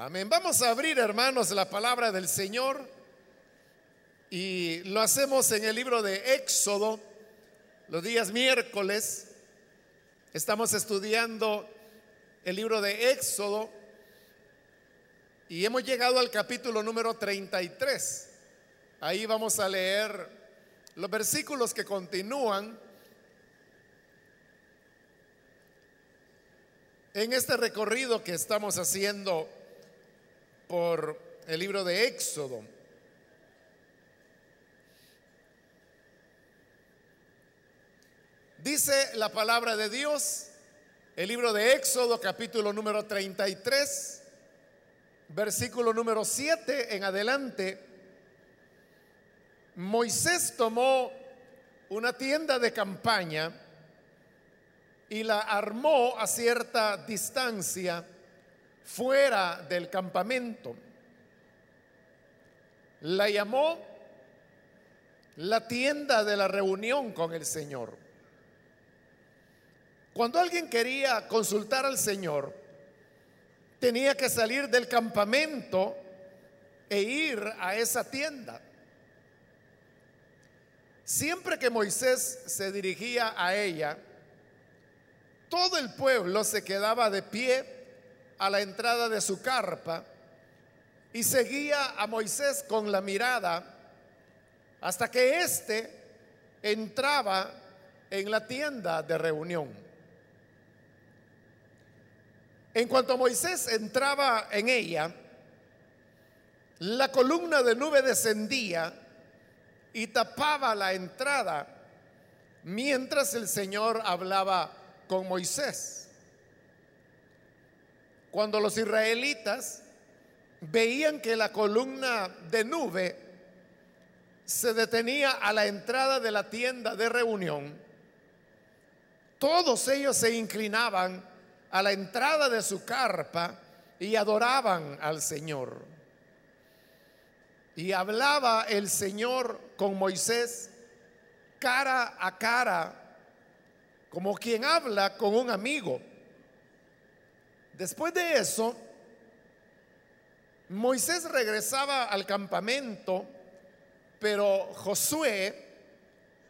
Amén. Vamos a abrir, hermanos, la palabra del Señor y lo hacemos en el libro de Éxodo, los días miércoles. Estamos estudiando el libro de Éxodo y hemos llegado al capítulo número 33. Ahí vamos a leer los versículos que continúan en este recorrido que estamos haciendo por el libro de Éxodo. Dice la palabra de Dios, el libro de Éxodo capítulo número 33, versículo número 7 en adelante. Moisés tomó una tienda de campaña y la armó a cierta distancia fuera del campamento. La llamó la tienda de la reunión con el Señor. Cuando alguien quería consultar al Señor, tenía que salir del campamento e ir a esa tienda. Siempre que Moisés se dirigía a ella, todo el pueblo se quedaba de pie a la entrada de su carpa y seguía a Moisés con la mirada hasta que éste entraba en la tienda de reunión. En cuanto Moisés entraba en ella, la columna de nube descendía y tapaba la entrada mientras el Señor hablaba con Moisés. Cuando los israelitas veían que la columna de nube se detenía a la entrada de la tienda de reunión, todos ellos se inclinaban a la entrada de su carpa y adoraban al Señor. Y hablaba el Señor con Moisés cara a cara, como quien habla con un amigo. Después de eso, Moisés regresaba al campamento, pero Josué,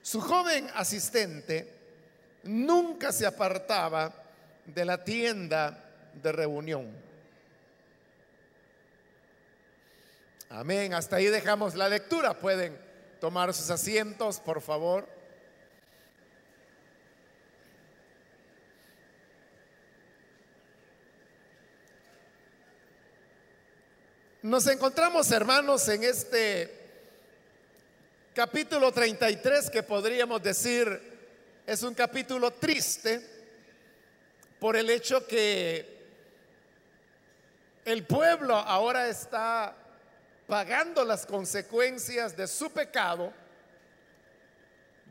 su joven asistente, nunca se apartaba de la tienda de reunión. Amén. Hasta ahí dejamos la lectura. Pueden tomar sus asientos, por favor. Nos encontramos, hermanos, en este capítulo 33 que podríamos decir es un capítulo triste por el hecho que el pueblo ahora está pagando las consecuencias de su pecado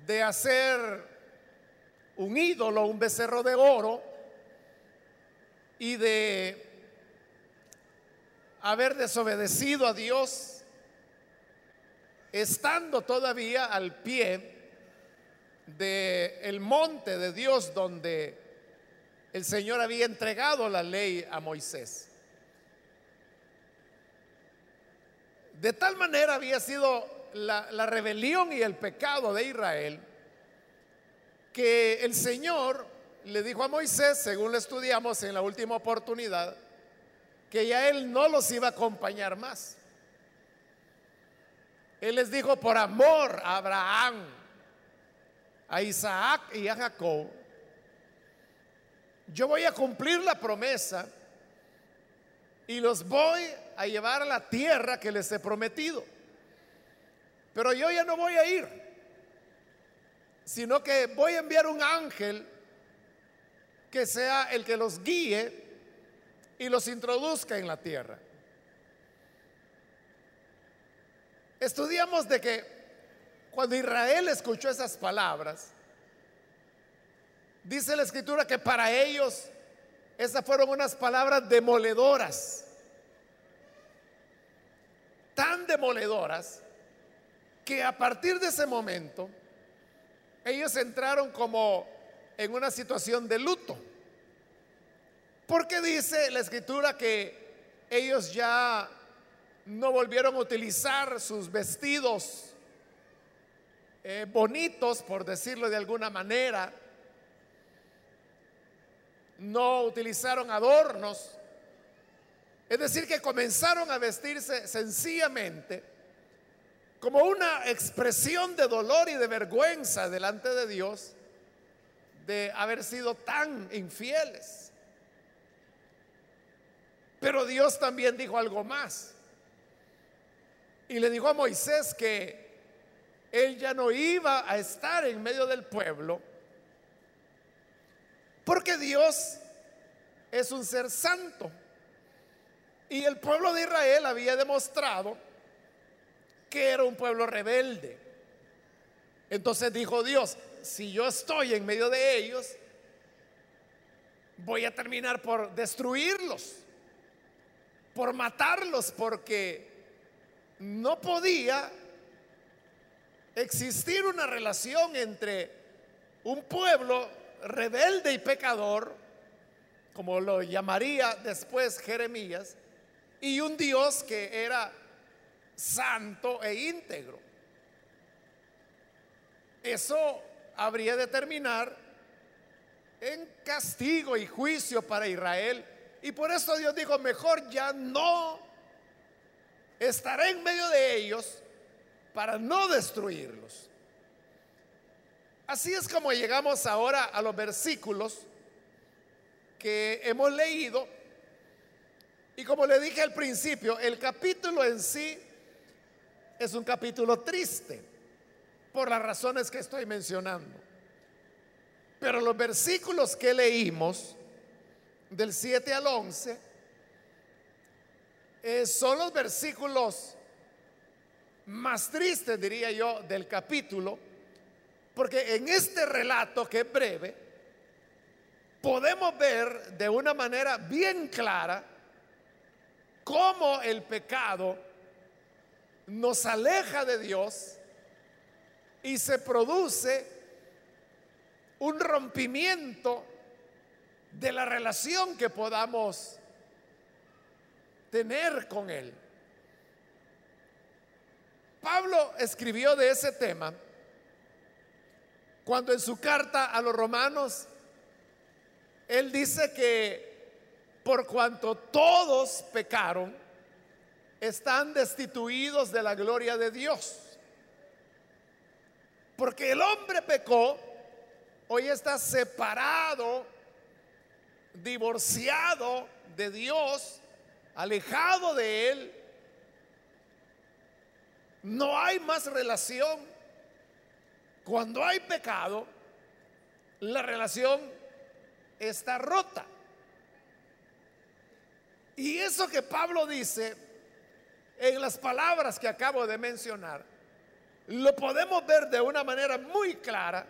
de hacer un ídolo, un becerro de oro y de haber desobedecido a Dios, estando todavía al pie del el monte de Dios donde el Señor había entregado la ley a Moisés. De tal manera había sido la, la rebelión y el pecado de Israel que el Señor le dijo a Moisés, según lo estudiamos en la última oportunidad, que ya él no los iba a acompañar más. Él les dijo, por amor a Abraham, a Isaac y a Jacob, yo voy a cumplir la promesa y los voy a llevar a la tierra que les he prometido. Pero yo ya no voy a ir, sino que voy a enviar un ángel que sea el que los guíe y los introduzca en la tierra. Estudiamos de que cuando Israel escuchó esas palabras, dice la escritura que para ellos esas fueron unas palabras demoledoras, tan demoledoras que a partir de ese momento ellos entraron como en una situación de luto. Porque dice la escritura que ellos ya no volvieron a utilizar sus vestidos eh, bonitos, por decirlo de alguna manera. No utilizaron adornos. Es decir, que comenzaron a vestirse sencillamente como una expresión de dolor y de vergüenza delante de Dios de haber sido tan infieles. Pero Dios también dijo algo más. Y le dijo a Moisés que él ya no iba a estar en medio del pueblo, porque Dios es un ser santo. Y el pueblo de Israel había demostrado que era un pueblo rebelde. Entonces dijo Dios, si yo estoy en medio de ellos, voy a terminar por destruirlos, por matarlos, porque no podía existir una relación entre un pueblo rebelde y pecador, como lo llamaría después Jeremías, y un Dios que era santo e íntegro. Eso habría de terminar en castigo y juicio para Israel. Y por eso Dios dijo, mejor ya no estaré en medio de ellos para no destruirlos. Así es como llegamos ahora a los versículos que hemos leído. Y como le dije al principio, el capítulo en sí es un capítulo triste por las razones que estoy mencionando. Pero los versículos que leímos del 7 al 11 eh, son los versículos más tristes, diría yo, del capítulo, porque en este relato que es breve, podemos ver de una manera bien clara cómo el pecado nos aleja de Dios y se produce un rompimiento de la relación que podamos tener con Él. Pablo escribió de ese tema cuando en su carta a los romanos, él dice que por cuanto todos pecaron, están destituidos de la gloria de Dios. Porque el hombre pecó, hoy está separado, divorciado de Dios, alejado de Él. No hay más relación. Cuando hay pecado, la relación está rota. Y eso que Pablo dice en las palabras que acabo de mencionar, lo podemos ver de una manera muy clara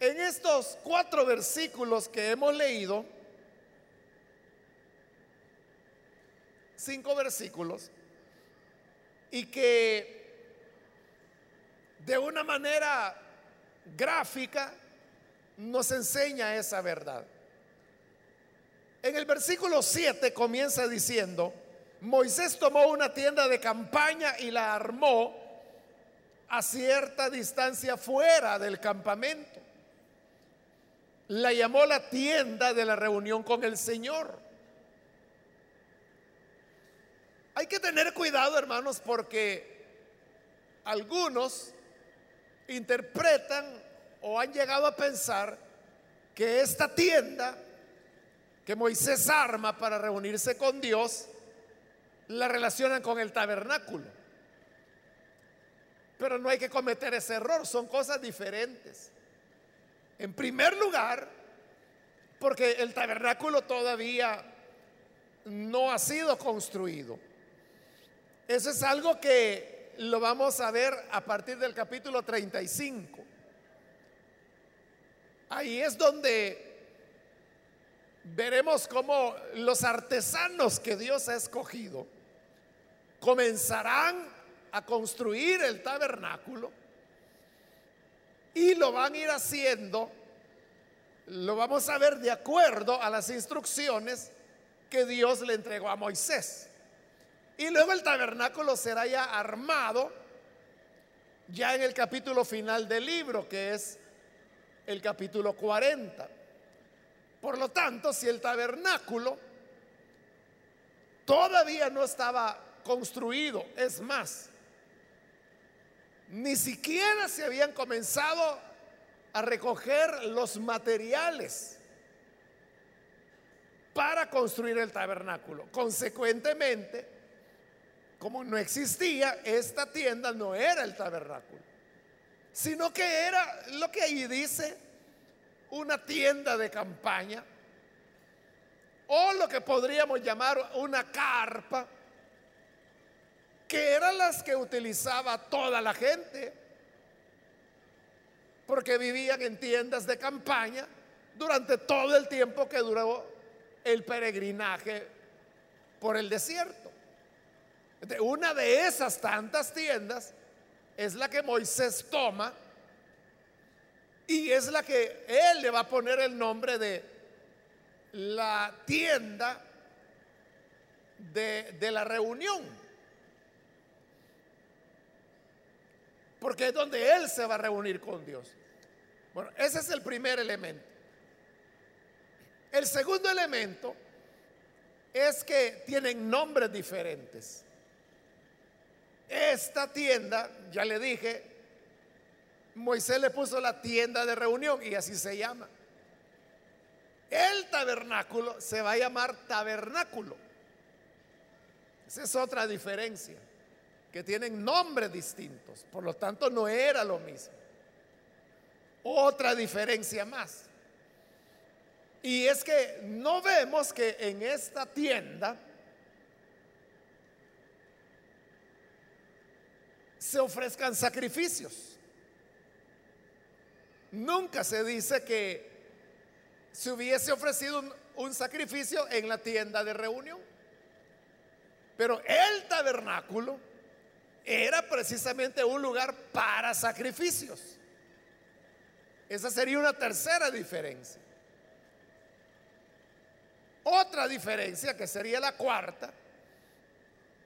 en estos cuatro versículos que hemos leído, cinco versículos, y que de una manera gráfica nos enseña esa verdad. En el versículo 7 comienza diciendo, Moisés tomó una tienda de campaña y la armó a cierta distancia fuera del campamento. La llamó la tienda de la reunión con el Señor. Hay que tener cuidado, hermanos, porque algunos interpretan o han llegado a pensar que esta tienda que Moisés arma para reunirse con Dios la relacionan con el tabernáculo. Pero no hay que cometer ese error, son cosas diferentes. En primer lugar, porque el tabernáculo todavía no ha sido construido. Eso es algo que lo vamos a ver a partir del capítulo 35. Ahí es donde veremos cómo los artesanos que Dios ha escogido comenzarán a construir el tabernáculo y lo van a ir haciendo, lo vamos a ver de acuerdo a las instrucciones que Dios le entregó a Moisés. Y luego el tabernáculo será ya armado ya en el capítulo final del libro, que es el capítulo 40. Por lo tanto, si el tabernáculo todavía no estaba construido, es más, ni siquiera se habían comenzado a recoger los materiales para construir el tabernáculo. Consecuentemente, como no existía, esta tienda no era el tabernáculo, sino que era lo que ahí dice, una tienda de campaña, o lo que podríamos llamar una carpa, que eran las que utilizaba toda la gente, porque vivían en tiendas de campaña durante todo el tiempo que duró el peregrinaje por el desierto. Una de esas tantas tiendas es la que Moisés toma y es la que él le va a poner el nombre de la tienda de, de la reunión. Porque es donde él se va a reunir con Dios. Bueno, ese es el primer elemento. El segundo elemento es que tienen nombres diferentes. Esta tienda, ya le dije, Moisés le puso la tienda de reunión y así se llama. El tabernáculo se va a llamar tabernáculo. Esa es otra diferencia, que tienen nombres distintos. Por lo tanto, no era lo mismo. Otra diferencia más. Y es que no vemos que en esta tienda se ofrezcan sacrificios. Nunca se dice que se hubiese ofrecido un, sacrificio en la tienda de reunión. Pero el tabernáculo era precisamente un lugar para sacrificios. Esa sería una tercera diferencia. Otra diferencia, que sería la cuarta,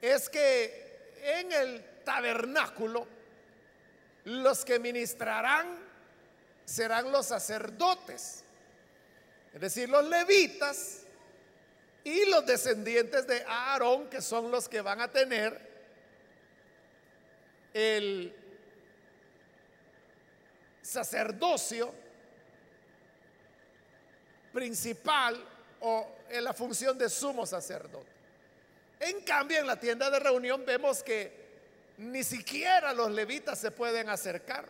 es que en el tabernáculo, los que ministrarán serán los sacerdotes, es decir, los levitas y los descendientes de Aarón, que son los que van a tener el sacerdocio principal o en la función de sumo sacerdote. En cambio, en la tienda de reunión vemos que ni siquiera los levitas se pueden acercar.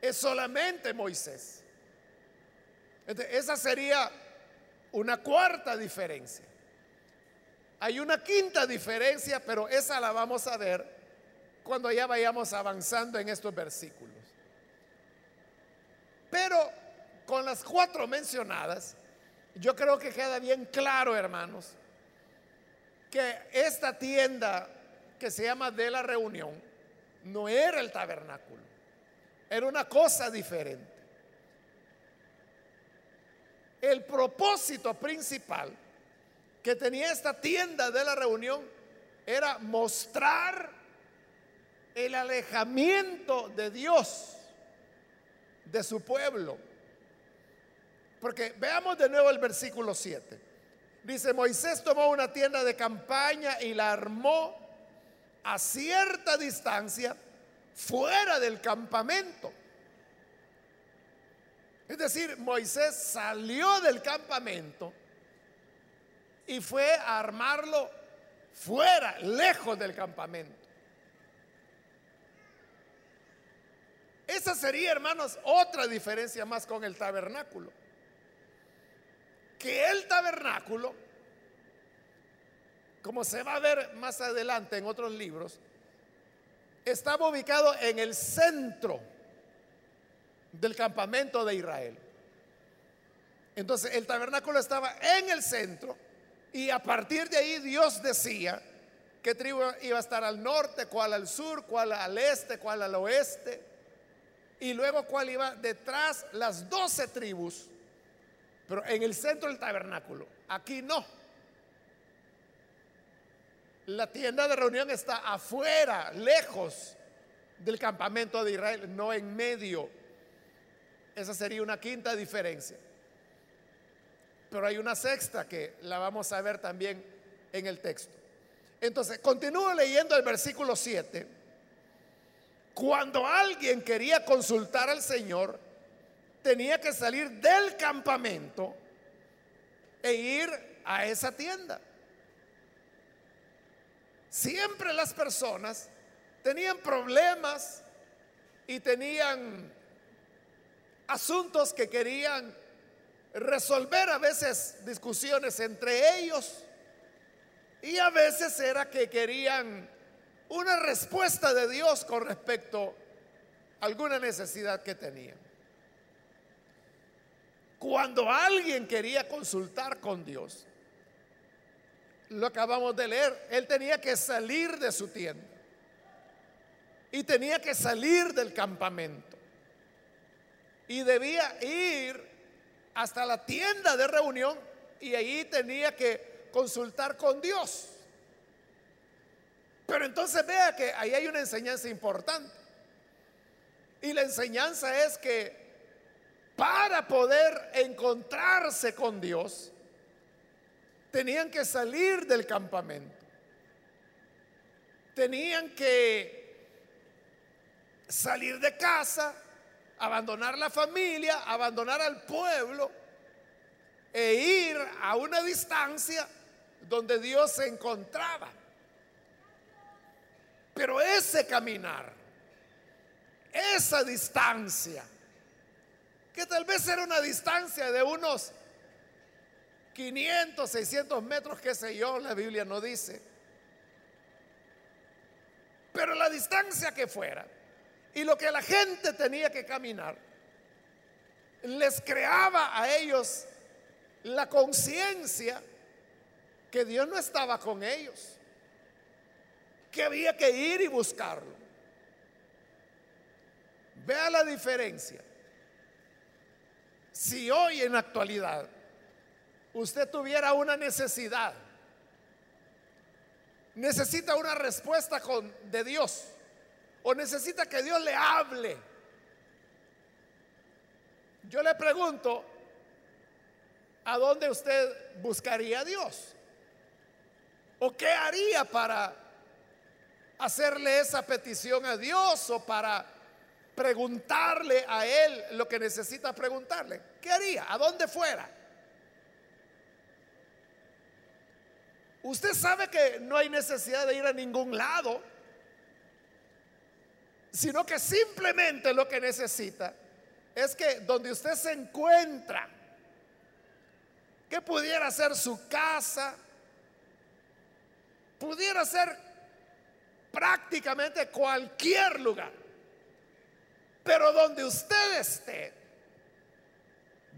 Es solamente Moisés. esa sería una cuarta diferencia. Hay una quinta diferencia, pero esa la vamos a ver cuando ya vayamos avanzando en estos versículos. Pero con las cuatro mencionadas, yo creo que queda bien claro, hermanos, que esta tienda que se llama de la reunión no era el tabernáculo, era una cosa diferente. El propósito principal que tenía esta tienda de la reunión era mostrar el alejamiento de Dios de su pueblo. Porque veamos de nuevo el versículo 7. Dice, Moisés tomó una tienda de campaña y la armó a cierta distancia fuera del campamento. Es decir, Moisés salió del campamento y fue a armarlo fuera, lejos del campamento. Esa sería, hermanos, otra diferencia más con el tabernáculo. Que el tabernáculo como se va a ver más adelante en otros libros, estaba ubicado en el centro del campamento de Israel. Entonces el tabernáculo estaba en el centro y a partir de ahí Dios decía qué tribu iba a estar al norte, cuál al sur, cuál al este, cuál al oeste y luego cuál iba detrás las doce tribus, pero en el centro del tabernáculo. Aquí no. La tienda de reunión está afuera, lejos del campamento de Israel, no en medio. Esa sería una quinta diferencia. Pero hay una sexta que la vamos a ver también en el texto. Entonces, continúo leyendo el versículo 7. Cuando alguien quería consultar al Señor, tenía que salir del campamento e ir a esa tienda. Siempre las personas tenían problemas y tenían asuntos que querían resolver, a veces discusiones entre ellos y a veces era que querían una respuesta de Dios con respecto a alguna necesidad que tenían. Cuando alguien quería consultar con Dios, lo acabamos de leer, él tenía que salir de su tienda y tenía que salir del campamento y debía ir hasta la tienda de reunión y ahí tenía que consultar con Dios. Pero entonces vea que ahí hay una enseñanza importante. Y la enseñanza es que para poder encontrarse con Dios, tenían que salir del campamento. Tenían que salir de casa, abandonar la familia, abandonar al pueblo e ir a una distancia donde Dios se encontraba. Pero ese caminar, esa distancia, que tal vez era una distancia de unos 500, 600 metros, qué sé yo, la Biblia no dice. Pero la distancia que fuera y lo que la gente tenía que caminar, les creaba a ellos la conciencia que Dios no estaba con ellos, que había que ir y buscarlo. Vea la diferencia. Si hoy en la actualidad usted tuviera una necesidad, necesita una respuesta de Dios o necesita que Dios le hable, yo le pregunto, ¿a dónde usted buscaría a Dios? ¿O qué haría para hacerle esa petición a Dios o para preguntarle a Él lo que necesita preguntarle? ¿Qué haría? ¿A dónde fuera? Usted sabe que no hay necesidad de ir a ningún lado, sino que simplemente lo que necesita es que donde usted se encuentra, que pudiera ser su casa, pudiera ser prácticamente cualquier lugar. Pero donde usted esté,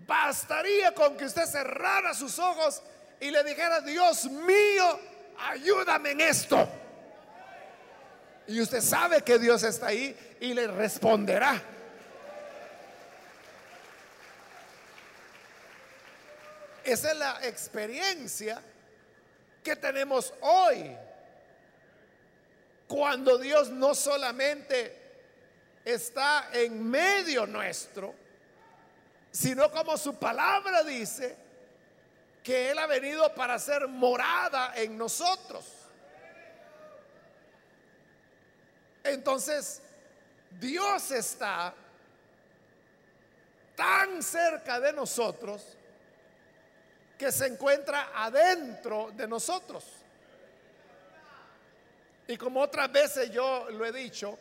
bastaría con que usted cerrara sus ojos y le dijera, Dios mío, ayúdame en esto. Y usted sabe que Dios está ahí y le responderá. Esa es la experiencia que tenemos hoy. Cuando Dios no solamente está en medio nuestro, sino como su palabra dice, que Él ha venido para ser morada en nosotros. Entonces, Dios está tan cerca de nosotros que se encuentra adentro de nosotros. Y como otras veces yo lo he dicho,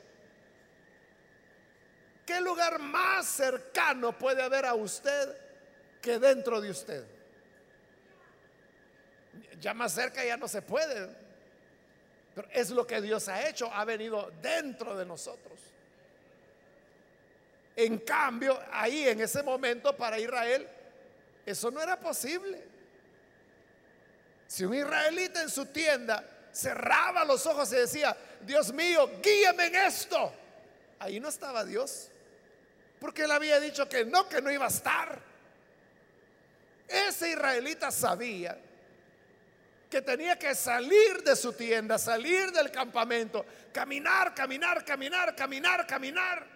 ¿qué lugar más cercano puede haber a usted que dentro de usted? Ya más cerca ya no se puede. Pero es lo que Dios ha hecho, ha venido dentro de nosotros. En cambio, ahí en ese momento para Israel, eso no era posible. Si un israelita en su tienda cerraba los ojos y decía, Dios mío, guíame en esto, ahí no estaba Dios. Porque él había dicho que no, que no iba a estar. Ese israelita sabía que tenía que salir de su tienda, salir del campamento, caminar, caminar, caminar, caminar, caminar,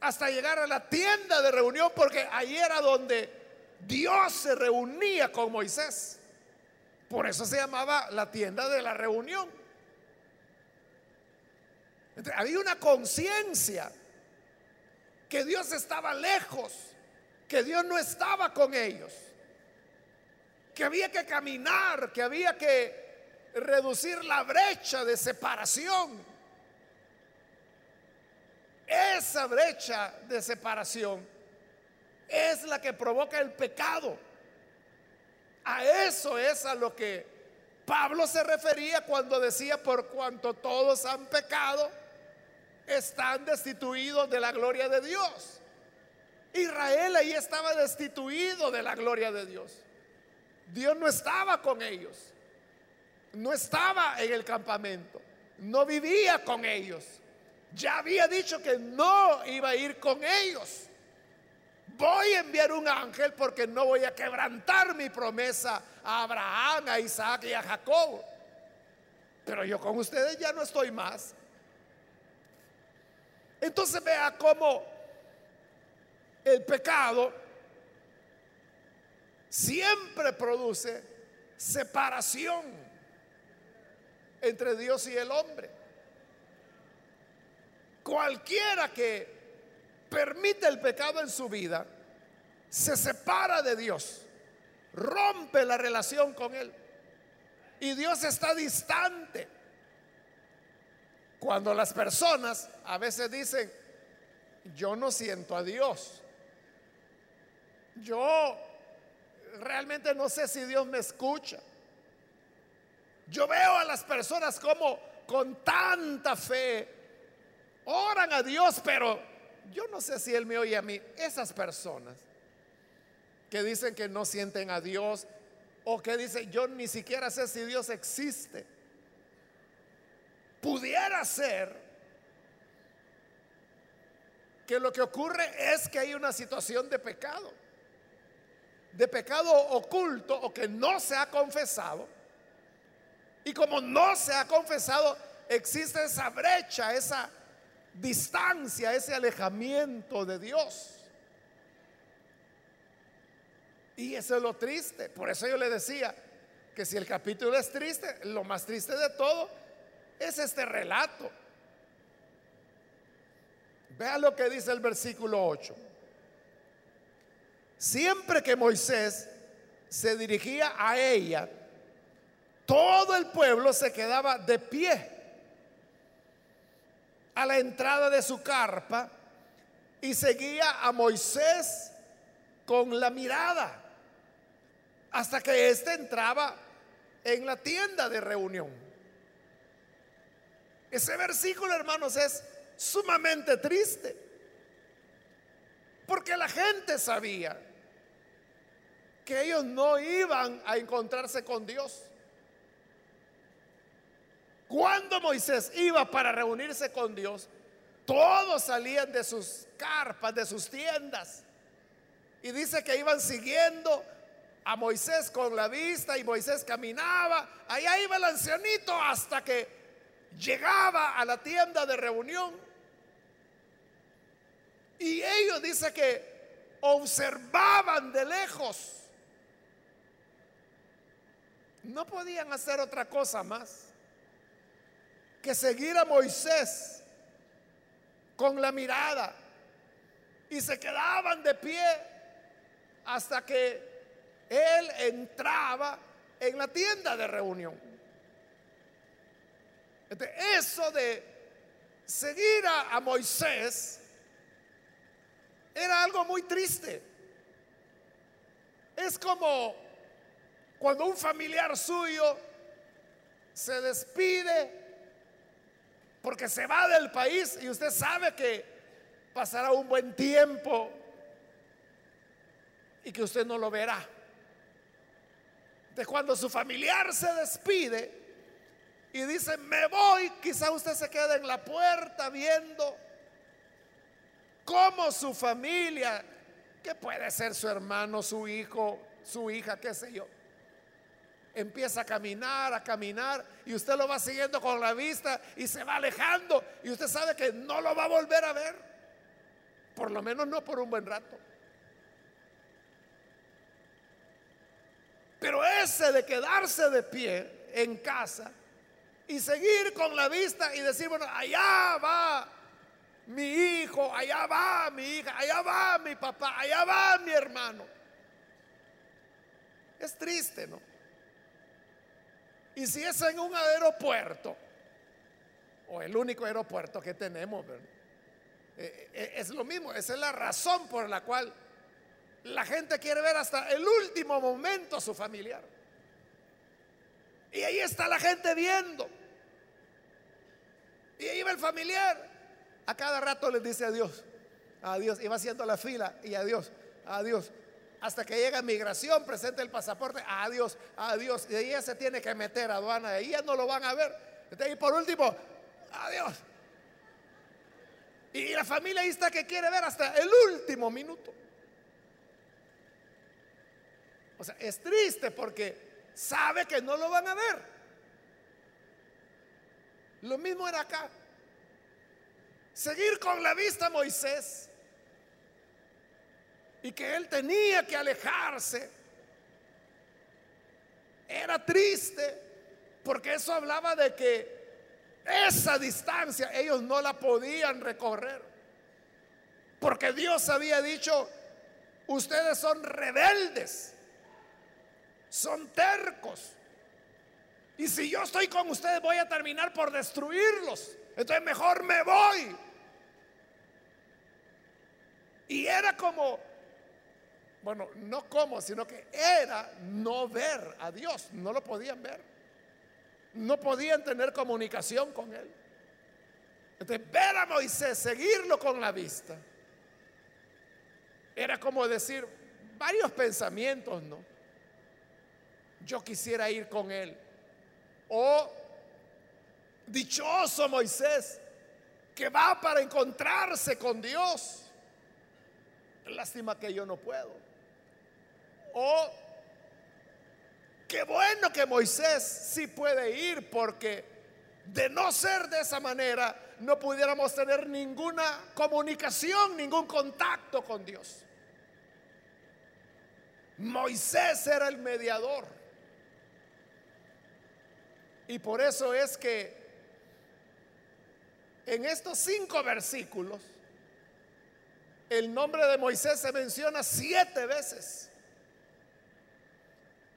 hasta llegar a la tienda de reunión, porque ahí era donde Dios se reunía con Moisés. Por eso se llamaba la tienda de la reunión. había una conciencia que Dios estaba lejos, que Dios no estaba con ellos, que había que caminar, que había que reducir la brecha de separación. Esa brecha de separación es la que provoca el pecado. A eso es a lo que Pablo se refería cuando decía, por cuanto todos han pecado, están destituidos de la gloria de Dios. Israel ahí estaba destituido de la gloria de Dios. Dios no estaba con ellos. No estaba en el campamento. No vivía con ellos. Ya había dicho que no iba a ir con ellos. Voy a enviar un ángel porque no voy a quebrantar mi promesa a Abraham, a Isaac y a Jacob. Pero yo con ustedes ya no estoy más. Entonces vea cómo el pecado siempre produce separación entre Dios y el hombre. Cualquiera que permite el pecado en su vida se separa de Dios, rompe la relación con Él. Y Dios está distante. Cuando las personas a veces dicen, yo no siento a Dios. Yo realmente no sé si Dios me escucha. Yo veo a las personas como con tanta fe oran a Dios, pero yo no sé si Él me oye a mí. Esas personas que dicen que no sienten a Dios o que dicen yo ni siquiera sé si Dios existe. Pudiera ser que lo que ocurre es que hay una situación de pecado, de pecado oculto o que no se ha confesado. Y como no se ha confesado, existe esa brecha, esa distancia, ese alejamiento de Dios. Y eso es lo triste. Por eso yo le decía que si el capítulo es triste, lo más triste de todo es este relato. Vea lo que dice el versículo 8. Siempre que Moisés se dirigía a ella, todo el pueblo se quedaba de pie a la entrada de su carpa y seguía a Moisés con la mirada hasta que éste entraba en la tienda de reunión. Ese versículo, hermanos, es sumamente triste. Porque la gente sabía que ellos no iban a encontrarse con Dios. Cuando Moisés iba para reunirse con Dios, todos salían de sus carpas, de sus tiendas. Y dice que iban siguiendo a Moisés con la vista y Moisés caminaba. Allá iba el ancianito hasta que llegaba a la tienda de reunión. Y ellos dice que observaban de lejos. No podían hacer otra cosa más que seguir a Moisés con la mirada. Y se quedaban de pie hasta que él entraba en la tienda de reunión. eso de seguir a, Moisés era algo muy triste. Es como cuando un familiar suyo se despide porque se va del país y usted sabe que pasará un buen tiempo y que usted no lo verá. De cuando su familiar se despide y dice, me voy, quizá usted se quede en la puerta viendo cómo su familia, que puede ser su hermano, su hijo, su hija, qué sé yo, empieza a caminar, a caminar, y usted lo va siguiendo con la vista y se va alejando, y usted sabe que no lo va a volver a ver, por lo menos no por un buen rato. Pero ese de quedarse de pie en casa y seguir con la vista y decir, bueno, allá va mi hijo, allá va mi hija, allá va mi papá, allá va mi hermano. Es triste, ¿no? Y si es en un aeropuerto, o el único aeropuerto que tenemos, eh, eh, es lo mismo, esa es la razón por la cual la gente quiere ver hasta el último momento a su familiar. Y ahí está la gente viendo. Y ahí va el familiar. A cada rato les dice adiós, adiós. Y va haciendo la fila y adiós, adiós. Hasta que llega migración, presenta el pasaporte, adiós, adiós. Y ya se tiene que meter a aduana, ahí ya no lo van a ver. Y por último, adiós. Y la familia ahí está que quiere ver hasta el último minuto. O sea, es triste porque sabe que no lo van a ver. Lo mismo era acá. Seguir con la vista Moisés. Y que él tenía que alejarse. Era triste porque eso hablaba de que esa distancia ellos no la podían recorrer. Porque Dios había dicho, ustedes son rebeldes son tercos. Y si yo estoy con ustedes voy a terminar por destruirlos. Entonces mejor me voy. Y era como, bueno, no como, sino que era no ver a Dios. No lo podían ver. No podían tener comunicación con Él. Entonces ver a Moisés, seguirlo con la vista, era como decir varios pensamientos, ¿no? yo quisiera ir con él. O dichoso Moisés, que va para encontrarse con Dios. Lástima que yo no puedo. O qué bueno que Moisés sí puede ir porque de no ser de esa manera no pudiéramos tener ninguna comunicación, ningún contacto con Dios. Moisés era el mediador. Y por eso es que en estos cinco versículos el nombre de Moisés se menciona siete veces.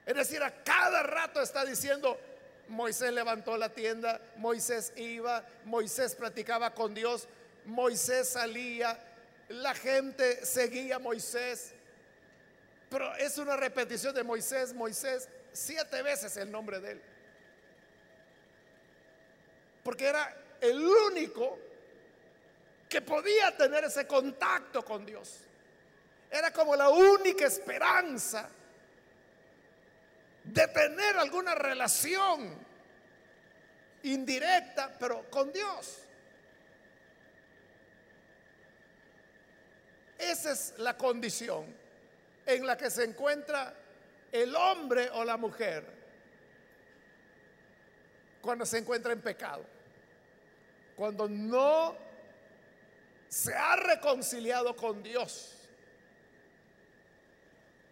Es decir, a cada rato está diciendo, Moisés levantó la tienda, Moisés iba, Moisés platicaba con Dios, Moisés salía, la gente seguía a Moisés. Pero es una repetición de Moisés, Moisés, siete veces el nombre de él porque era el único que podía tener ese contacto con Dios. Era como la única esperanza de tener alguna relación indirecta, pero con Dios. Esa es la condición en la que se encuentra el hombre o la mujer cuando se encuentra en pecado cuando no se ha reconciliado con Dios,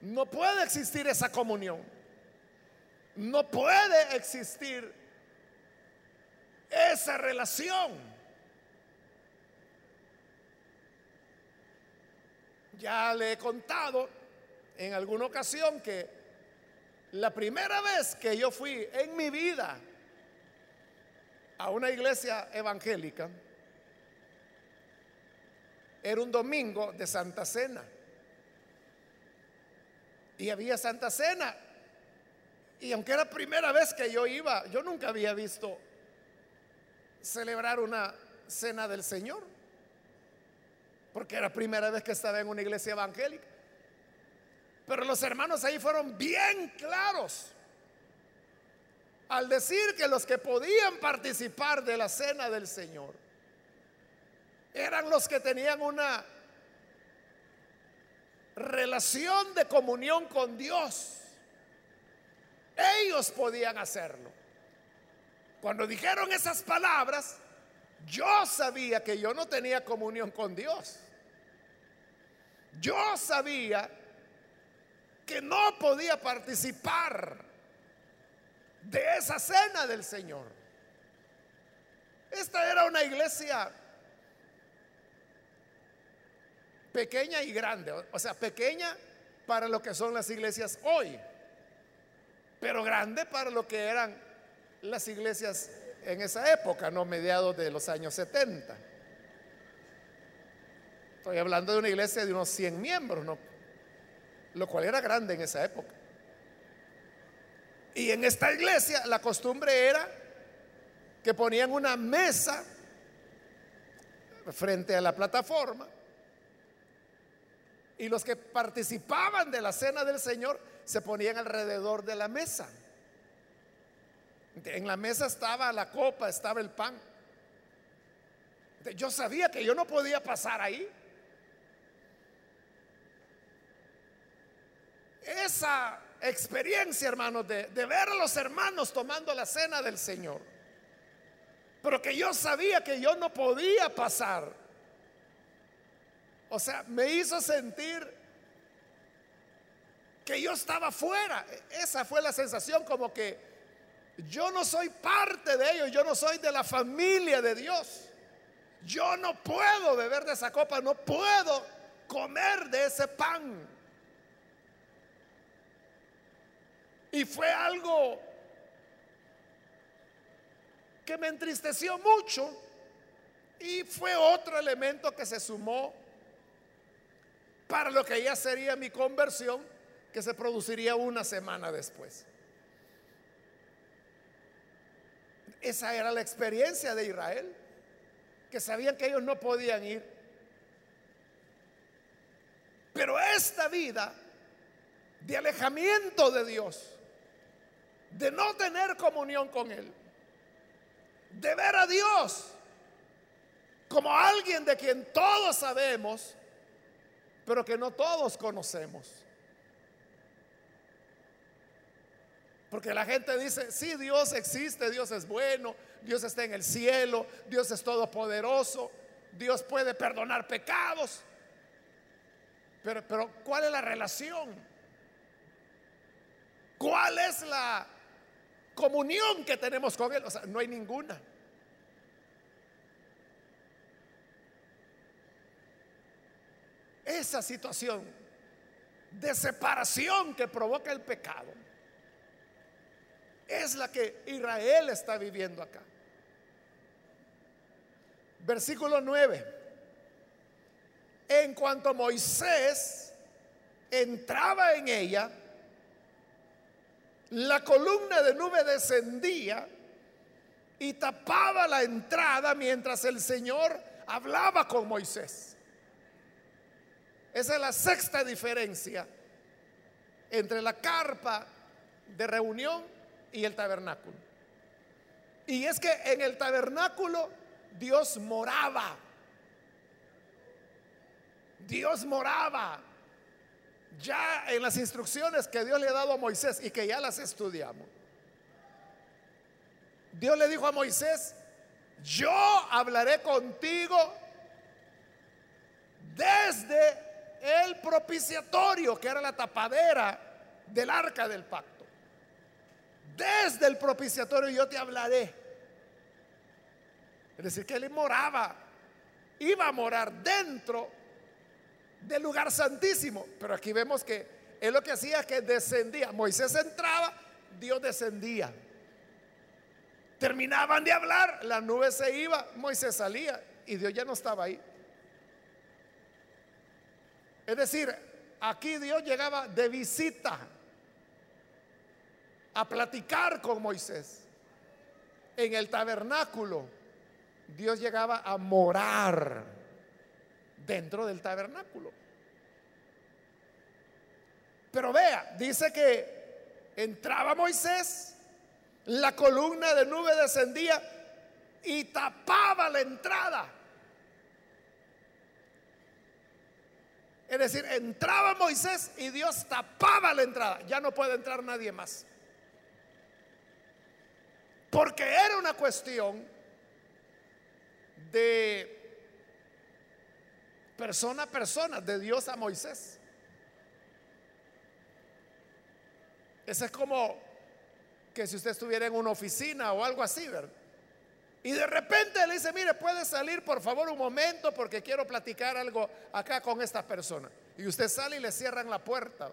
no puede existir esa comunión. No puede existir esa relación. Ya le he contado en alguna ocasión que la primera vez que yo fui en mi vida a una iglesia evangélica, era un domingo de Santa Cena. Y había Santa Cena. Y aunque era primera vez que yo iba, yo nunca había visto celebrar una cena del Señor. Porque era primera vez que estaba en una iglesia evangélica. Pero los hermanos ahí fueron bien claros al decir que los que podían participar de la cena del Señor eran los que tenían una relación de comunión con Dios. Ellos podían hacerlo. Cuando dijeron esas palabras, yo sabía que yo no tenía comunión con Dios. Yo sabía que no podía participar de esa cena del Señor. Esta era una iglesia pequeña y grande, o sea, pequeña para lo que son las iglesias hoy, pero grande para lo que eran las iglesias en esa época, no mediados de los años 70. Estoy hablando de una iglesia de unos 100 miembros, ¿no? lo cual era grande en esa época. Y en esta iglesia la costumbre era que ponían una mesa frente a la plataforma y los que participaban de la cena del Señor se ponían alrededor de la mesa. En la mesa estaba la copa, estaba el pan. Yo sabía que yo no podía pasar ahí. Esa experiencia, hermanos, de, de, ver a los hermanos tomando la cena del Señor. Pero que yo sabía que yo no podía pasar. O sea, me hizo sentir que yo estaba fuera. Esa fue la sensación como que yo no soy parte de ellos, yo no soy de la familia de Dios. Yo no puedo beber de esa copa, no puedo comer de ese pan. Y fue algo que me entristeció mucho y fue otro elemento que se sumó para lo que ya sería mi conversión, que se produciría una semana después. Esa era la experiencia de Israel, que sabían que ellos no podían ir. Pero esta vida de alejamiento de Dios, de no tener comunión con Él, de ver a Dios como alguien de quien todos sabemos, pero que no todos conocemos. Porque la gente dice, sí, Dios existe, Dios es bueno, Dios está en el cielo, Dios es todopoderoso, Dios puede perdonar pecados. Pero, pero ¿cuál es la relación? ¿Cuál es la comunión que tenemos con Él? O sea, no hay ninguna. Esa situación de separación que provoca el pecado es la que Israel está viviendo acá. Versículo 9. En cuanto Moisés entraba en ella, la columna de nube descendía y tapaba la entrada mientras el Señor hablaba con Moisés. Esa es la sexta diferencia entre la carpa de reunión y el tabernáculo. Y es que en el tabernáculo Dios moraba. Dios moraba. Ya en las instrucciones que Dios le ha dado a Moisés y que ya las estudiamos. Dios le dijo a Moisés, yo hablaré contigo desde el propiciatorio, que era la tapadera del arca del pacto desde el propiciatorio yo te hablaré. Es decir, que él moraba, iba a morar dentro del lugar santísimo. Pero aquí vemos que él lo que hacía es que descendía. Moisés entraba, Dios descendía. Terminaban de hablar, la nube se iba, Moisés salía y Dios ya no estaba ahí. Es decir, aquí Dios llegaba de visita a platicar con Moisés. En el tabernáculo, Dios llegaba a morar dentro del tabernáculo. Pero vea, dice que entraba Moisés, la columna de nube descendía y tapaba la entrada. Es decir, entraba Moisés y Dios tapaba la entrada. Ya no puede entrar nadie más. Porque era una cuestión de persona a persona, de Dios a Moisés. Eso es como que si usted estuviera en una oficina o algo así, ¿verdad? Y de repente le dice, mire, puede salir por favor un momento porque quiero platicar algo acá con esta persona. Y usted sale y le cierran la puerta.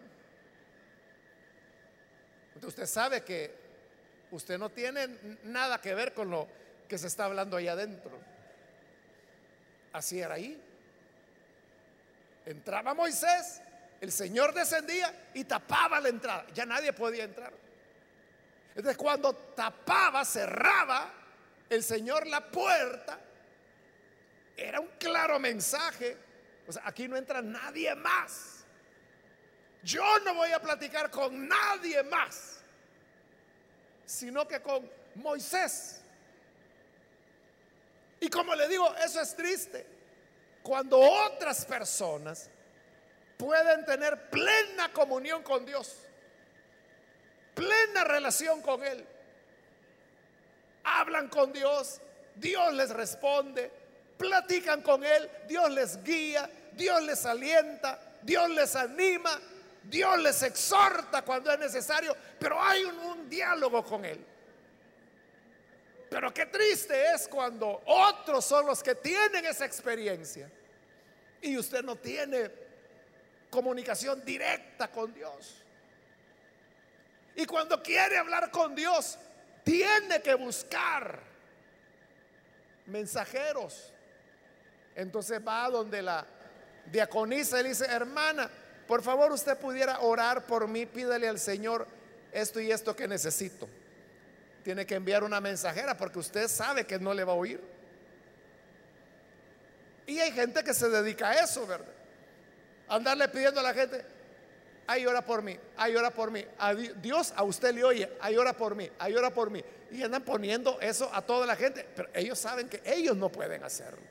Entonces usted sabe que usted no tiene nada que ver con lo que se está hablando ahí adentro. Así era ahí. Entraba Moisés, el Señor descendía y tapaba la entrada. Ya nadie podía entrar. Entonces cuando tapaba, cerraba el Señor la puerta, era un claro mensaje. O sea, aquí no entra nadie más. Yo no voy a platicar con nadie más, sino que con Moisés. Y como le digo, eso es triste. Cuando otras personas pueden tener plena comunión con Dios, plena relación con Él, hablan con Dios, Dios les responde, platican con Él, Dios les guía, Dios les alienta, Dios les anima, Dios les exhorta cuando es necesario, pero hay un, diálogo con Él. Pero qué triste es cuando otros son los que tienen esa experiencia y usted no tiene comunicación directa con Dios. Y cuando quiere hablar con Dios, tiene que buscar mensajeros. Entonces va donde la diaconisa y dice, hermana, por favor usted pudiera orar por mí, pídale al Señor esto y esto que necesito. Tiene que enviar una mensajera porque usted sabe que no le va a oír. Y hay gente que se dedica a eso, ¿verdad? Andarle pidiendo a la gente, ay, ora por mí, ay, ora por mí. Dios a usted le oye, ay, ora por mí, ay, ora por mí. Y andan poniendo eso a toda la gente, pero ellos saben que ellos no pueden hacerlo.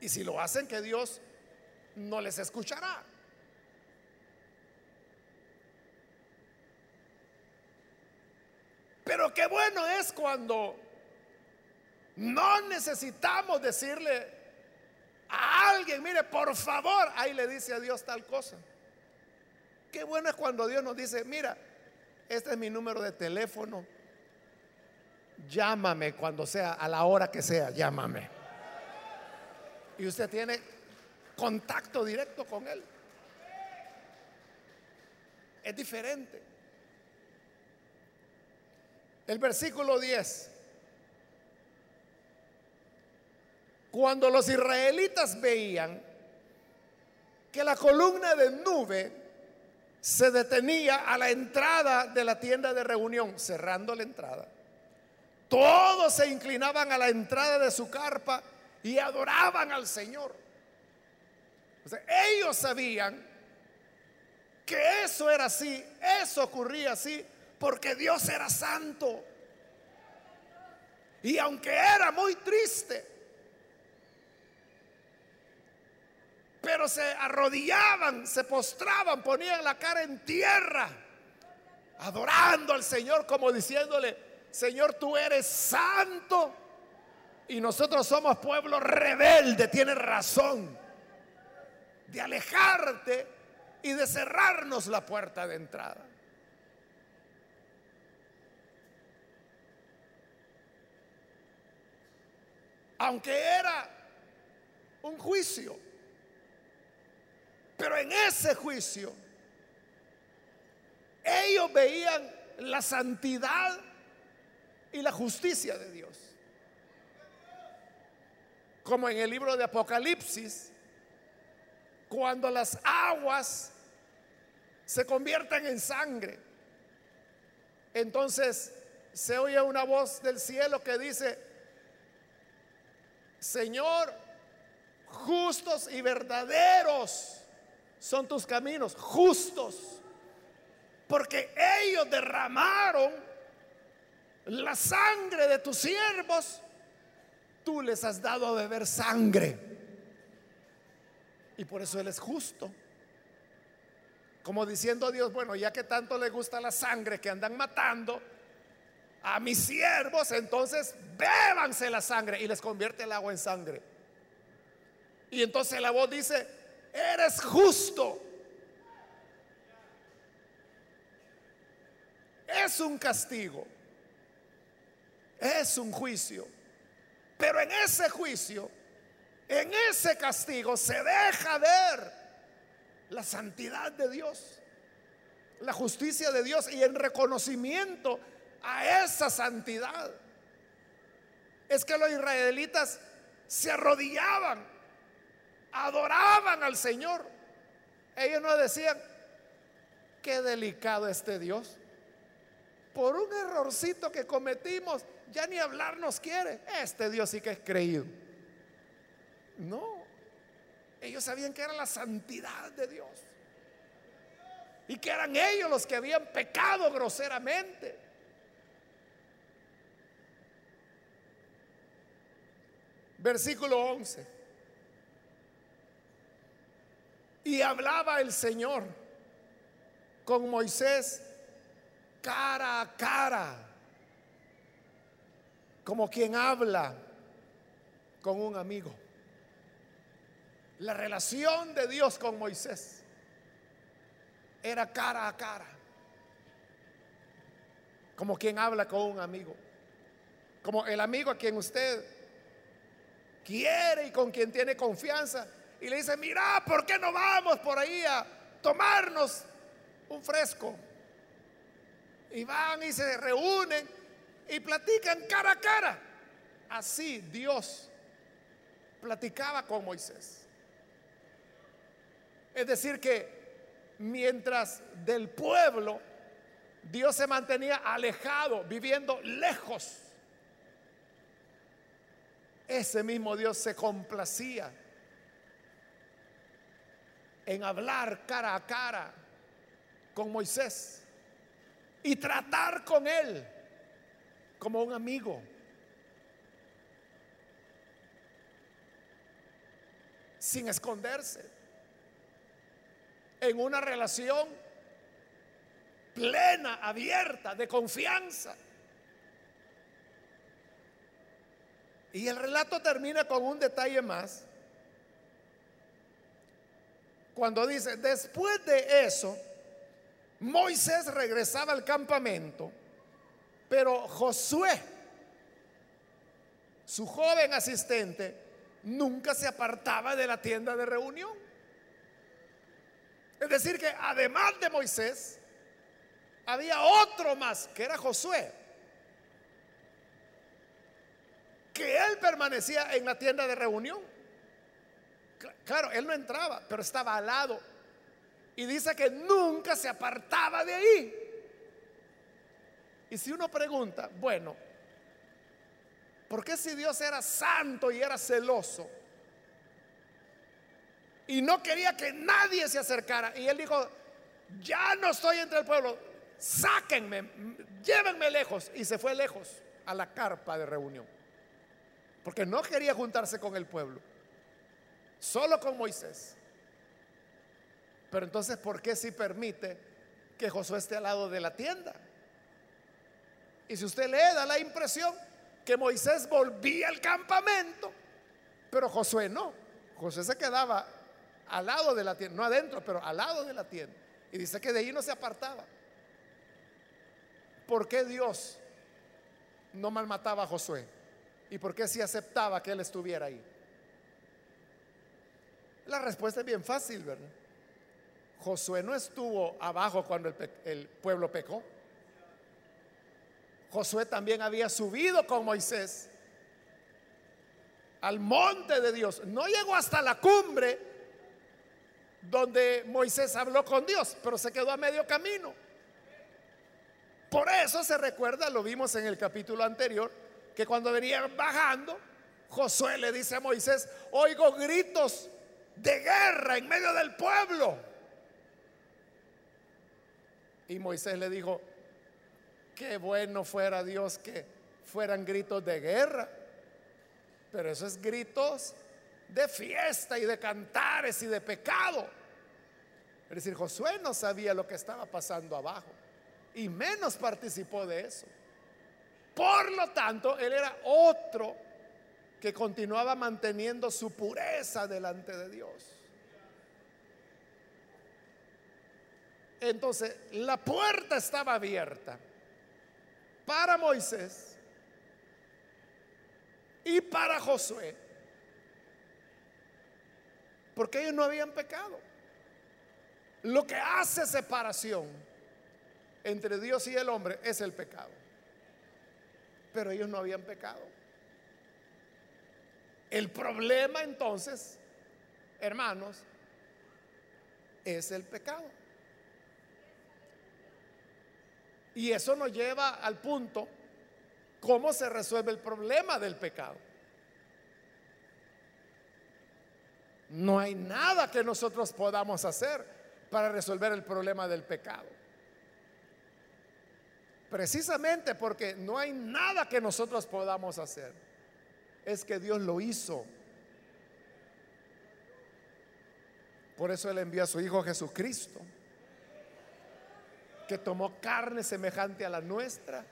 Y si lo hacen, que Dios no les escuchará. Pero qué bueno es cuando no necesitamos decirle a alguien, mire, por favor, ahí le dice a Dios tal cosa. Qué bueno es cuando Dios nos dice, mira, este es mi número de teléfono, llámame cuando sea, a la hora que sea, llámame. Y usted tiene contacto directo con Él. Es diferente. El versículo 10 Cuando los israelitas veían que la columna de nube se detenía a la entrada de la tienda de reunión, cerrando la entrada, todos se inclinaban a la entrada de su carpa y adoraban al Señor. Ellos sabían que eso era así, eso ocurría así, porque Dios era santo. Y aunque era muy triste, pero se arrodillaban, se postraban, ponían la cara en tierra, adorando al Señor como diciéndole, Señor, tú eres santo y nosotros somos pueblo rebelde, tienes razón de alejarte y de cerrarnos la puerta de entrada. Aunque era un juicio, pero en ese juicio, ellos veían la santidad y la justicia de Dios. Como en el libro de Apocalipsis, cuando las aguas se convierten en sangre, entonces se oye una voz del cielo que dice, Señor, justos y verdaderos son tus caminos justos, porque ellos derramaron la sangre de tus siervos, tú les has dado a beber sangre. Y por eso Él es justo. Como diciendo a Dios, bueno, ya que tanto le gusta la sangre que andan matando, a mis siervos, entonces bébanse la sangre y les convierte el agua en sangre. Y entonces la voz dice, eres justo. Es un castigo. Es un juicio. Pero en ese juicio, en ese castigo se deja ver la santidad de Dios, la justicia de Dios y en reconocimiento a esa santidad. Es que los israelitas se arrodillaban, adoraban al Señor. Ellos no decían, qué delicado este Dios. Por un errorcito que cometimos, ya ni hablar nos quiere. Este Dios sí que es creído. No, ellos sabían que era la santidad de Dios. Y que eran ellos los que habían pecado groseramente. Versículo 11. Y hablaba el Señor con Moisés cara a cara, como quien habla con un amigo. La relación de Dios con Moisés era cara a cara, como quien habla con un amigo, como el amigo a quien usted quiere y con quien tiene confianza. Y le dice, mira, ¿por qué no vamos por ahí a tomarnos un fresco? Y van y se reúnen y platican cara a cara. Así Dios platicaba con Moisés. Es decir, que mientras del pueblo Dios se mantenía alejado, viviendo lejos ese mismo Dios se complacía en hablar cara a cara con Moisés y tratar con él como un amigo. Sin esconderse. En una relación plena, abierta, de confianza. Y el relato termina con un detalle más. Cuando dice, después de eso, Moisés regresaba al campamento, pero Josué, su joven asistente, nunca se apartaba de la tienda de reunión. Es decir, que además de Moisés, había otro más, que era Josué. que él permanecía en la tienda de reunión. Claro, él no entraba, pero estaba al lado. Y dice que nunca se apartaba de ahí. Y si uno pregunta, bueno, ¿por qué si Dios era santo y era celoso? Y no quería que nadie se acercara. Y él dijo, ya no estoy entre el pueblo, sáquenme, llévenme lejos. Y se fue lejos a la carpa de reunión porque no quería juntarse con el pueblo, solo con Moisés. Pero entonces, ¿por qué si permite que Josué esté al lado de la tienda? Y si usted lee, da la impresión que Moisés volvía al campamento, pero Josué no. Josué se quedaba al lado de la tienda, no adentro, pero al lado de la tienda. Y dice que de ahí no se apartaba. ¿Por qué Dios no malmataba a Josué? ¿Y por qué si aceptaba que él estuviera ahí? La respuesta es bien fácil, ¿verdad? Josué no estuvo abajo cuando el, el, pueblo pecó. Josué también había subido con Moisés al monte de Dios. No llegó hasta la cumbre donde Moisés habló con Dios, pero se quedó a medio camino. Por eso se recuerda, lo vimos en el capítulo anterior, que cuando venían bajando, Josué le dice a Moisés, oigo gritos de guerra en medio del pueblo. Y Moisés le dijo, qué bueno fuera Dios que fueran gritos de guerra, pero eso es gritos de fiesta y de cantares y de pecado. Es decir, Josué no sabía lo que estaba pasando abajo y menos participó de eso. Por lo tanto, él era otro que continuaba manteniendo su pureza delante de Dios. Entonces, la puerta estaba abierta para Moisés y para Josué, porque ellos no habían pecado. Lo que hace separación entre Dios y el hombre es el pecado. Pero ellos no habían pecado. El problema entonces, hermanos, es el pecado. Y eso nos lleva al punto, ¿cómo se resuelve el problema del pecado? No hay nada que nosotros podamos hacer para resolver el problema del pecado. Precisamente porque no hay nada que nosotros podamos hacer. Es que Dios lo hizo. Por eso Él envió a su Hijo Jesucristo que tomó carne semejante a la nuestra.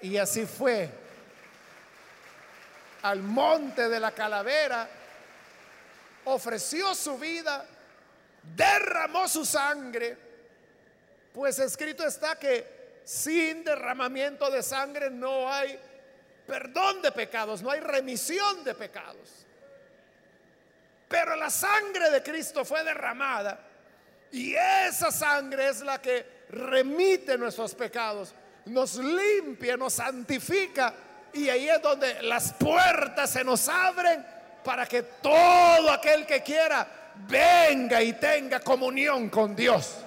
Y así fue al monte de la calavera, ofreció su vida, derramó su sangre, pues escrito está que sin derramamiento de sangre no hay perdón de pecados, no hay remisión de pecados. Pero la sangre de Cristo fue derramada y esa sangre es la que remite nuestros pecados, nos limpia, nos santifica. Y ahí es donde las puertas se nos abren para que todo aquel que quiera venga y tenga comunión con Dios.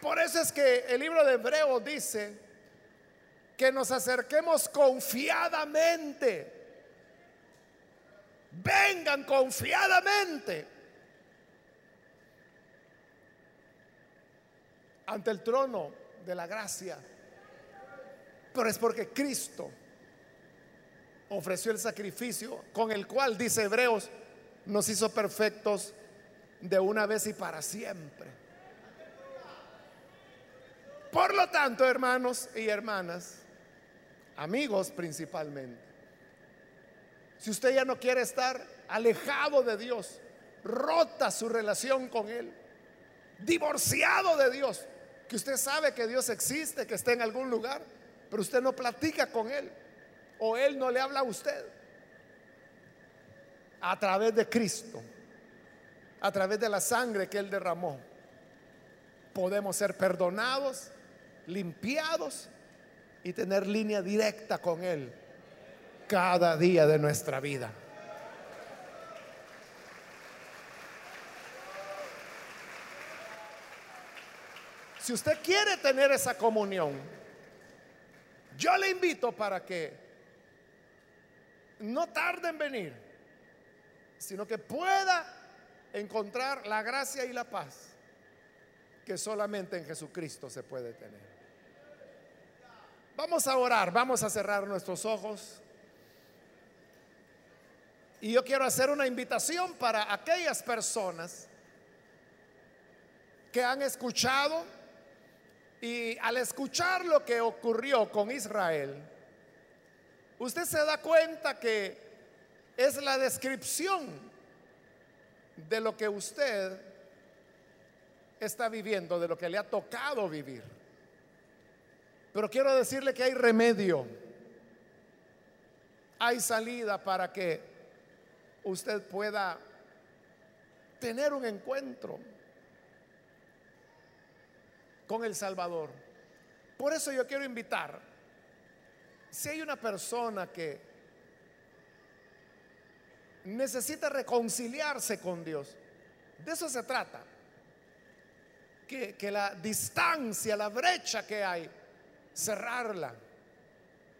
Por eso es que el libro de Hebreos dice que nos acerquemos confiadamente vengan confiadamente ante el trono de la gracia. Pero es porque Cristo ofreció el sacrificio con el cual, dice Hebreos, nos hizo perfectos de una vez y para siempre. Por lo tanto, hermanos y hermanas, amigos principalmente, si usted ya no quiere estar alejado de Dios, rota su relación con Él, divorciado de Dios, que usted sabe que Dios existe, que está en algún lugar, pero usted no platica con Él o Él no le habla a usted. A través de Cristo, a través de la sangre que Él derramó, podemos ser perdonados, limpiados y tener línea directa con Él cada día de nuestra vida. Si usted quiere tener esa comunión, yo le invito para que no tarde en venir, sino que pueda encontrar la gracia y la paz que solamente en Jesucristo se puede tener. Vamos a orar, vamos a cerrar nuestros ojos. Y yo quiero hacer una invitación para aquellas personas que han escuchado y al escuchar lo que ocurrió con Israel, usted se da cuenta que es la descripción de lo que usted está viviendo, de lo que le ha tocado vivir. Pero quiero decirle que hay remedio, hay salida para que usted pueda tener un encuentro con el Salvador. Por eso yo quiero invitar, si hay una persona que necesita reconciliarse con Dios, de eso se trata. Que, que, la distancia, la brecha que hay, cerrarla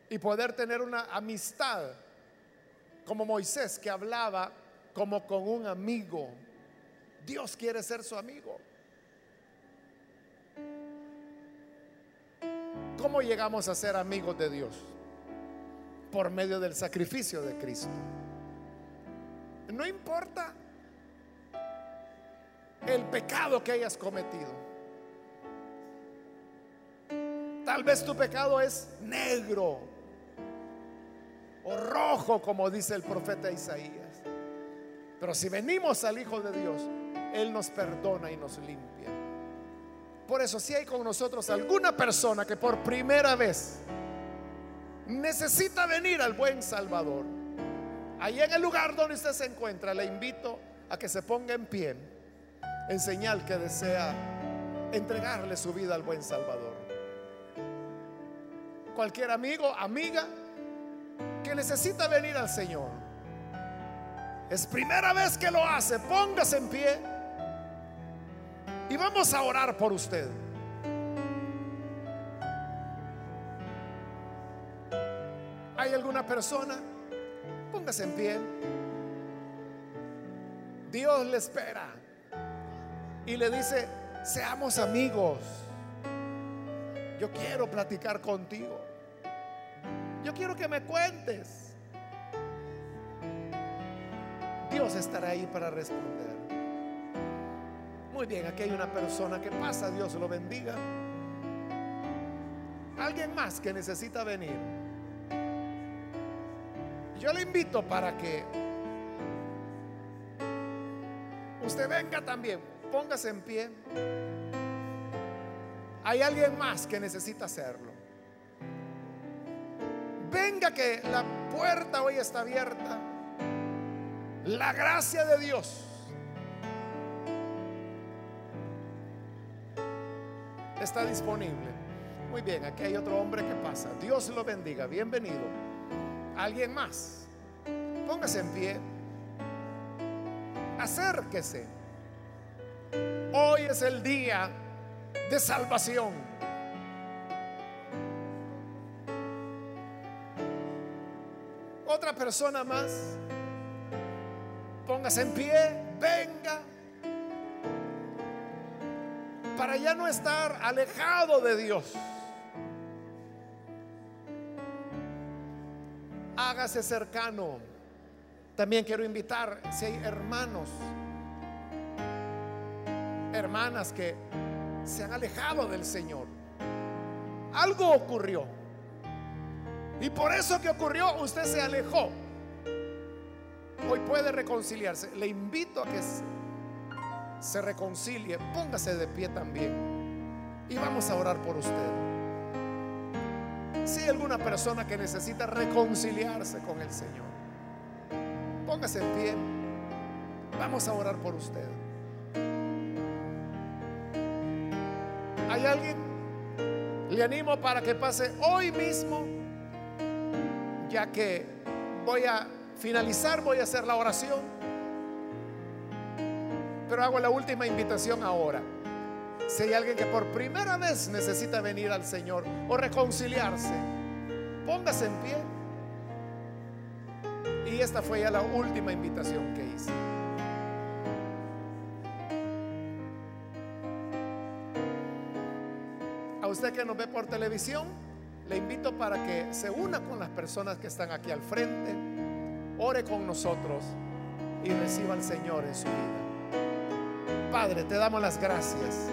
y poder tener una amistad como Moisés que hablaba como con un amigo. Dios quiere ser su amigo. ¿Cómo llegamos a ser amigos de Dios? Por medio del sacrificio de Cristo. No importa el pecado que hayas cometido. Tal vez tu pecado es negro o rojo, como dice el profeta Isaías. Pero si venimos al Hijo de Dios, Él nos perdona y nos limpia. Por eso, si hay con nosotros alguna persona que por primera vez necesita venir al buen Salvador, ahí en el lugar donde usted se encuentra, le invito a que se ponga en pie en señal que desea entregarle su vida al buen Salvador. Cualquier amigo, amiga que necesita venir al Señor. Es primera vez que lo hace, póngase en pie y vamos a orar por usted. ¿Hay alguna persona? Póngase en pie. Dios le espera y le dice, seamos amigos. Yo quiero platicar contigo. Yo quiero que me cuentes. Dios estará ahí para responder. Muy bien, aquí hay una persona que pasa, Dios lo bendiga. Alguien más que necesita venir. Yo le invito para que usted venga también. Póngase en pie. Hay alguien más que necesita hacerlo. Venga que la puerta hoy está abierta. La gracia de Dios está disponible. Muy bien, aquí hay otro hombre que pasa. Dios lo bendiga. Bienvenido. Alguien más. Póngase en pie. Acérquese. Hoy es el día de salvación. Otra persona más. Póngase en pie. Venga. Para ya no estar alejado de Dios. Hágase cercano. También quiero invitar, si hay hermanos, hermanas que se han alejado del Señor. Algo ocurrió. Y por eso que ocurrió, usted se alejó. Hoy puede reconciliarse. Le invito a que se reconcilie. Póngase de pie también. Y vamos a orar por usted. Si hay alguna persona que necesita reconciliarse con el Señor, póngase en pie. Vamos a orar por usted. ¿Hay alguien? Le animo para que pase hoy mismo, ya que voy a finalizar, voy a hacer la oración, hago la última invitación ahora. Si hay alguien que por primera vez necesita venir al Señor o reconciliarse, póngase en pie. Y esta fue ya la última invitación que hice. A usted que nos ve por televisión, le invito para que se una con las personas que están aquí al frente, ore con nosotros y reciba al Señor en su vida. Padre, te damos las gracias,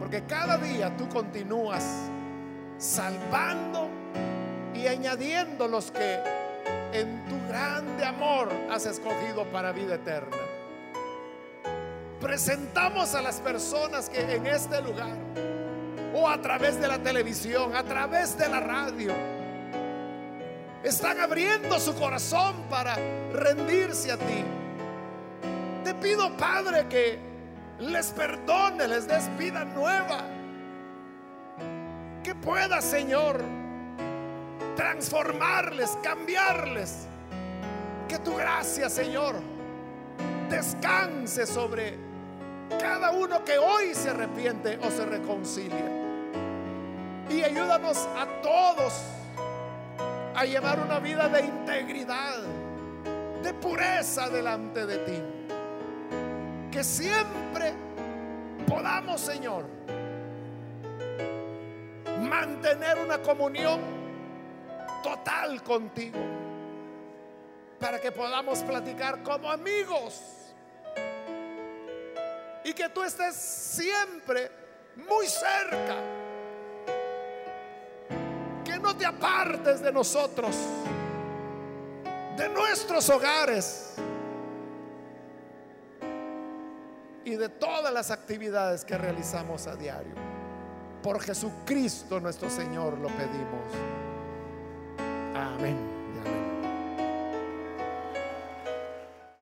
porque cada día tú continúas salvando y añadiendo los que en tu grande amor has escogido para vida eterna. Presentamos a las personas que en este lugar o a través de la televisión, a través de la radio, están abriendo su corazón para rendirse a ti. Pido, Padre, que les perdone, les des vida nueva. Que pueda, Señor, transformarles, cambiarles. Que tu gracia, Señor, descanse sobre cada uno que hoy se arrepiente o se reconcilia. Y ayúdanos a todos a llevar una vida de integridad, de pureza delante de ti. Que siempre podamos, Señor, mantener una comunión total contigo. Para que podamos platicar como amigos. y que tú estés siempre muy cerca. Que no te apartes de nosotros, de nuestros hogares y de todas las actividades que realizamos a diario. Por Jesucristo nuestro Señor lo pedimos. Amén.